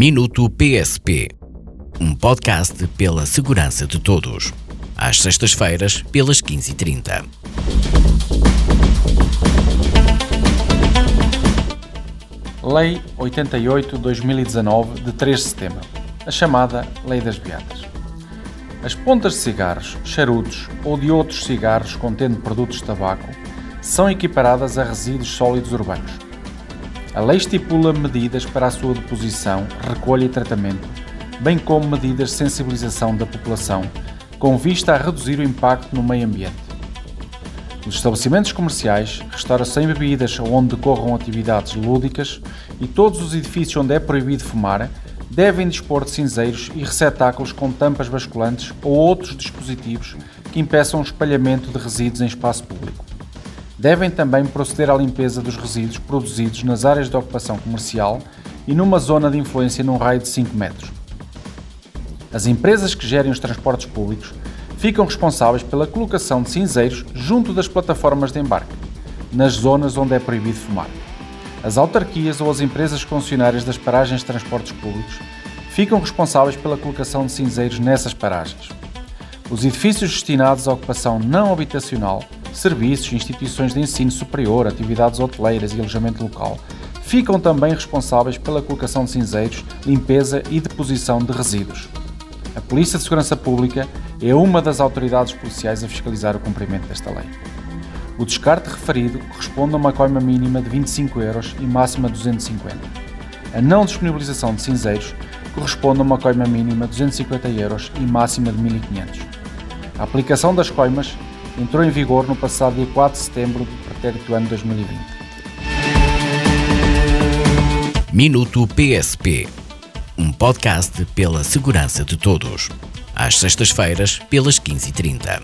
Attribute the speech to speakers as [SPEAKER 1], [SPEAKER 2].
[SPEAKER 1] Minuto PSP, um podcast pela segurança de todos. Às sextas-feiras, pelas 15h30.
[SPEAKER 2] Lei 88-2019 de 3 de setembro, a chamada Lei das Beatas. As pontas de cigarros, charutos ou de outros cigarros contendo produtos de tabaco são equiparadas a resíduos sólidos urbanos. A lei estipula medidas para a sua deposição, recolha e tratamento, bem como medidas de sensibilização da população, com vista a reduzir o impacto no meio ambiente. Os estabelecimentos comerciais, restauração e bebidas onde decorram atividades lúdicas e todos os edifícios onde é proibido fumar devem dispor de cinzeiros e receptáculos com tampas basculantes ou outros dispositivos que impeçam o espalhamento de resíduos em espaço público. Devem também proceder à limpeza dos resíduos produzidos nas áreas de ocupação comercial e numa zona de influência num raio de 5 metros. As empresas que gerem os transportes públicos ficam responsáveis pela colocação de cinzeiros junto das plataformas de embarque, nas zonas onde é proibido fumar. As autarquias ou as empresas concessionárias das paragens de transportes públicos ficam responsáveis pela colocação de cinzeiros nessas paragens. Os edifícios destinados à ocupação não habitacional, serviços, instituições de ensino superior, atividades hoteleiras e alojamento local ficam também responsáveis pela colocação de cinzeiros, limpeza e deposição de resíduos. A Polícia de Segurança Pública é uma das autoridades policiais a fiscalizar o cumprimento desta lei. O descarte referido corresponde a uma coima mínima de 25 euros e máxima de 250. A não disponibilização de cinzeiros corresponde a uma coima mínima de 250 euros e máxima de 1500. A aplicação das coimas entrou em vigor no passado dia 4 de setembro do pretérito ano 2020.
[SPEAKER 1] Minuto PSP um podcast pela segurança de todos. Às sextas-feiras, pelas 15h30.